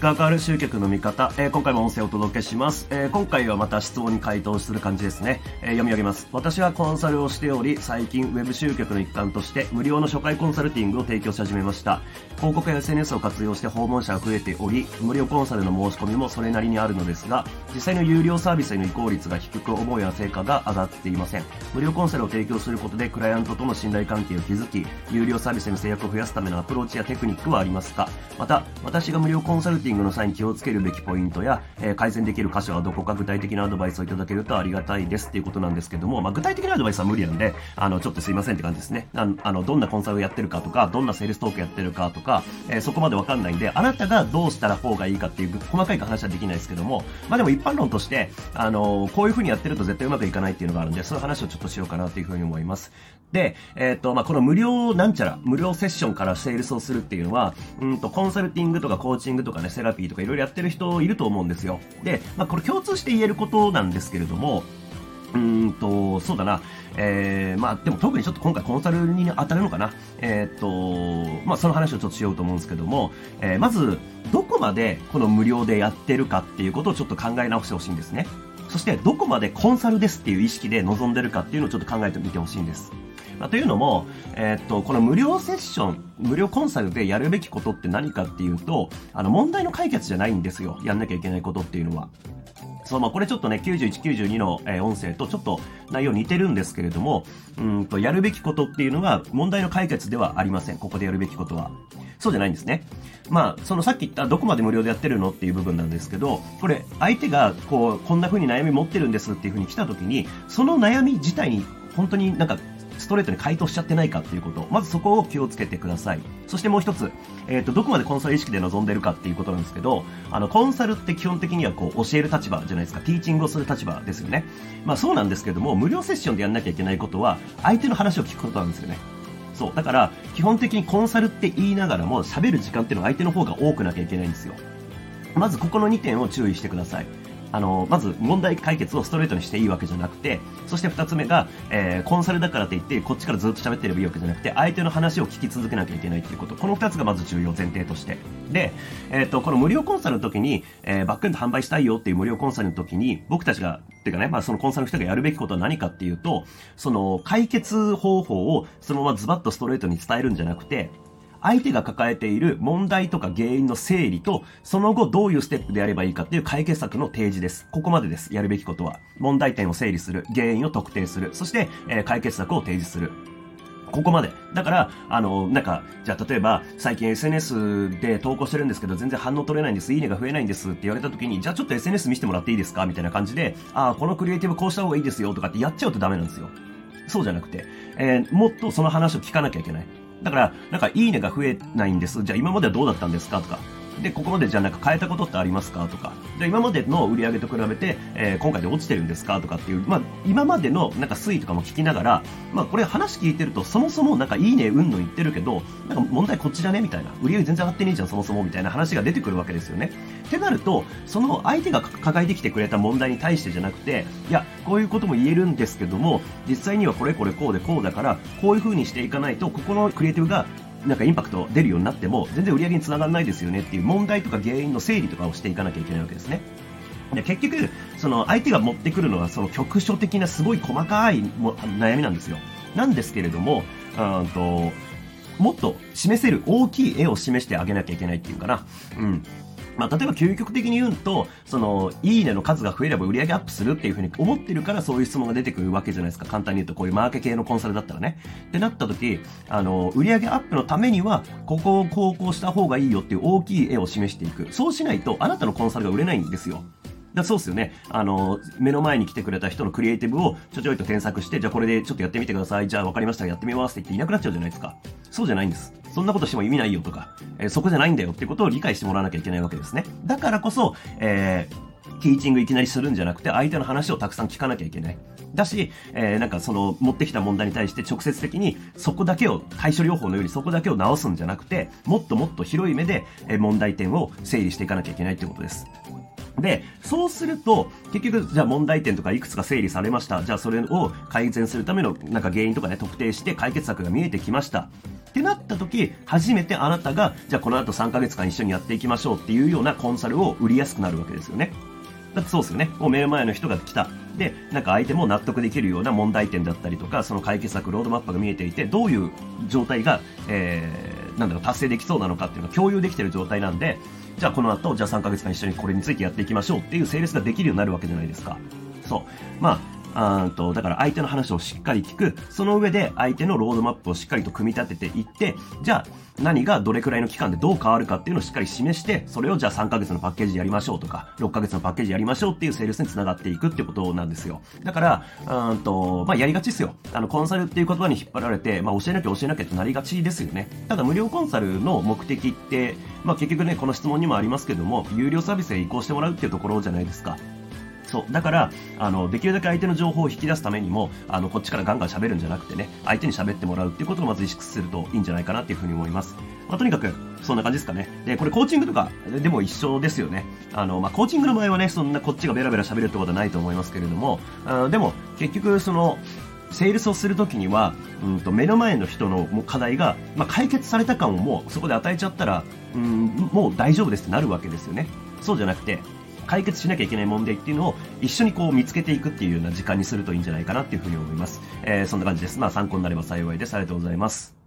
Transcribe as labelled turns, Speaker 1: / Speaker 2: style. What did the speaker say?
Speaker 1: ク明る集客の見方、えー、今回も音声をお届けします、えー、今回はまた質問に回答する感じですね、えー、読み上げます。私はコンサルをしており最近ウェブ集客の一環として無料の初回コンサルティングを提供し始めました。広告や SNS を活用して訪問者が増えており無料コンサルの申し込みもそれなりにあるのですが実際の有料サービスへの移行率が低く思うような成果が上がっていません。無料コンサルを提供することでクライアントとの信頼関係を築き有料サービスへの制約を増やすためのアプローチやテクニックはありますか？また私が無料コンサルティングの際に気をつけるべきポイントや、えー、改善できる箇所はどこか具体的なアドバイスをいただけるとありがたいですっていうことなんですけども、まあ、具体的なアドバイスは無理なんで、あの、ちょっとすいませんって感じですね。あの、どんなコンサルをやってるかとか、どんなセールストークやってるかとか、えー、そこまでわかんないんで、あなたがどうしたら方がいいかっていう細かい話はできないですけども、まあでも一般論として、あの、こういう風にやってると絶対うまくいかないっていうのがあるんで、その話をちょっとしようかなという風に思います。で、えっ、ー、と、まあ、この無料なんちゃら、無料セッションからセールスをするっていうのは、うんと、コンサルティングとかコーチングとかね、セラピーとかいろいろやってる人いると思うんですよ。で、まあ、これ共通して言えることなんですけれども、うんと、そうだな。えー、まあ、でも特にちょっと今回コンサルに当たるのかな。えー、っと、まあ、その話をちょっとしようと思うんですけども、えー、まず、どこまでこの無料でやってるかっていうことをちょっと考え直してほしいんですね。そして、どこまでコンサルですっていう意識で臨んでるかっていうのをちょっと考えてみてほしいんです。まあ、というのも、えー、っと、この無料セッション、無料コンサルでやるべきことって何かっていうと、あの、問題の解決じゃないんですよ。やんなきゃいけないことっていうのは。そう、まあ、これちょっとね、91、92の、えー、音声とちょっと内容似てるんですけれども、うんと、やるべきことっていうのは問題の解決ではありません。ここでやるべきことは。そうじゃないんですね。まあ、そのさっき言ったどこまで無料でやってるのっていう部分なんですけど、これ、相手がこう、こんな風に悩み持ってるんですっていう風に来た時に、その悩み自体に本当になんかストレートに回答しちゃってないかっていうこと。まずそこを気をつけてください。そしてもう一つ、えっ、ー、と、どこまでコンサル意識で臨んでるかっていうことなんですけど、あの、コンサルって基本的にはこう、教える立場じゃないですか。ティーチングをする立場ですよね。まあそうなんですけども、無料セッションでやんなきゃいけないことは、相手の話を聞くことなんですよね。そう。だから、基本的にコンサルって言いながらも、喋る時間っていうのは相手の方が多くなきゃいけないんですよ。まずここの2点を注意してください。あの、まず問題解決をストレートにしていいわけじゃなくて、そして二つ目が、えー、コンサルだからといって、こっちからずっと喋ってればいいわけじゃなくて、相手の話を聞き続けなきゃいけないっていうこと。この二つがまず重要前提として。で、えっ、ー、と、この無料コンサルの時に、えー、バックエンド販売したいよっていう無料コンサルの時に、僕たちが、っていうかね、まあそのコンサルの人がやるべきことは何かっていうと、その解決方法をそのままズバッとストレートに伝えるんじゃなくて、相手が抱えている問題とか原因の整理と、その後どういうステップでやればいいかっていう解決策の提示です。ここまでです。やるべきことは。問題点を整理する。原因を特定する。そして、えー、解決策を提示する。ここまで。だから、あの、なんか、じゃあ例えば、最近 SNS で投稿してるんですけど、全然反応取れないんです、いいねが増えないんですって言われた時に、じゃあちょっと SNS 見せてもらっていいですか？みたいな感じで、ああ、このクリエイティブこうした方がいいですよとかってやっちゃうとダメなんですよ。そうじゃなくて、えー、もっとその話を聞かなきゃいけない。だから、なんか、いいねが増えないんです。じゃあ、今まではどうだったんですか？とか。で、ここまでじゃなんか変えたことってありますか？とか。で、今までの売り上げと比べて、えー、今回で落ちてるんですか？とかっていう、まあ、今までのなんか推移とかも聞きながら、まあ、これ話聞いてると、そもそもなんかいいね、うんの言ってるけど、なんか問題こっちだね？みたいな。売り上げ全然上がってねえじゃん、そもそもみたいな話が出てくるわけですよね。ってなると、その相手が抱えてきてくれた問題に対してじゃなくて、いや、こういうことも言えるんですけども、実際にはこれこれこうでこうだから、こういう風にしていかないと、ここのクリエイティブがなんかインパクト出るようになっても、全然売り上げにつながらないですよねっていう問題とか原因の整理とかをしていかなきゃいけないわけですね。で結局、その相手が持ってくるのはその局所的なすごい細かいも悩みなんですよ。なんですけれども、うんと、もっと示せる大きい絵を示してあげなきゃいけないっていうかな。うん。まあ、例えば究極的に言うと、その、いいねの数が増えれば売り上げアップするっていうふうに思ってるからそういう質問が出てくるわけじゃないですか。簡単に言うと、こういうマーケ系のコンサルだったらね。ってなった時、あの、売り上げアップのためには、ここをこうこうした方がいいよっていう大きい絵を示していく。そうしないと、あなたのコンサルが売れないんですよ。だそうですよね。あの、目の前に来てくれた人のクリエイティブをちょちょいと添削して、じゃあこれでちょっとやってみてください。じゃあ分かりました。やってみますって言っていなくなっちゃうじゃないですか。そうじゃないんです。そんなことしても意味ないよとか、え、そこじゃないんだよってことを理解してもらわなきゃいけないわけですね。だからこそ、えー、ティーチングいきなりするんじゃなくて、相手の話をたくさん聞かなきゃいけない。だし、えー、なんかその持ってきた問題に対して直接的にそこだけを、対処療法のようにそこだけを直すんじゃなくて、もっともっと広い目で、え問題点を整理していかなきゃいけないってことです。で、そうすると、結局、じゃあ問題点とかいくつか整理されました。じゃあそれを改善するためのなんか原因とかね、特定して解決策が見えてきました。ってなった時、初めてあなたが、じゃあこの後3ヶ月間一緒にやっていきましょうっていうようなコンサルを売りやすくなるわけですよね。だってそうですよね。もう目の前の人が来た。で、なんか相手も納得できるような問題点だったりとか、その解決策、ロードマップが見えていて、どういう状態が、えー、なんだろう、達成できそうなのかっていうのを共有できてる状態なんで、じゃあこの後、じゃあ3ヶ月間一緒にこれについてやっていきましょうっていう整列ができるようになるわけじゃないですか。そう。まあ、あと、だから相手の話をしっかり聞く。その上で相手のロードマップをしっかりと組み立てていって、じゃあ何がどれくらいの期間でどう変わるかっていうのをしっかり示して、それをじゃあ3ヶ月のパッケージでやりましょうとか、6ヶ月のパッケージやりましょうっていうセールスに繋がっていくってことなんですよ。だから、うんと、まあ、やりがちですよ。あの、コンサルっていう言葉に引っ張られて、まあ、教えなきゃ教えなきゃってなりがちですよね。ただ無料コンサルの目的って、まあ、結局ね、この質問にもありますけども、有料サービスへ移行してもらうっていうところじゃないですか。そう。だから、あの、できるだけ相手の情報を引き出すためにも、あの、こっちからガンガン喋るんじゃなくてね、相手に喋ってもらうっていうことをまず意識するといいんじゃないかなっていうふうに思います。まあ、とにかく、そんな感じですかね。で、これコーチングとかでも一緒ですよね。あの、まあ、コーチングの場合はね、そんなこっちがベラベラ喋るってことはないと思いますけれども、あでも、結局、その、セールスをするときには、うんと、目の前の人の課題が、まあ、解決された感をもうそこで与えちゃったら、うん、もう大丈夫ですってなるわけですよね。そうじゃなくて、解決しなきゃいけない問題っていうのを一緒にこう見つけていくっていうような時間にするといいんじゃないかなっていうふうに思います。えー、そんな感じです。まあ参考になれば幸いです。ありがとうございます。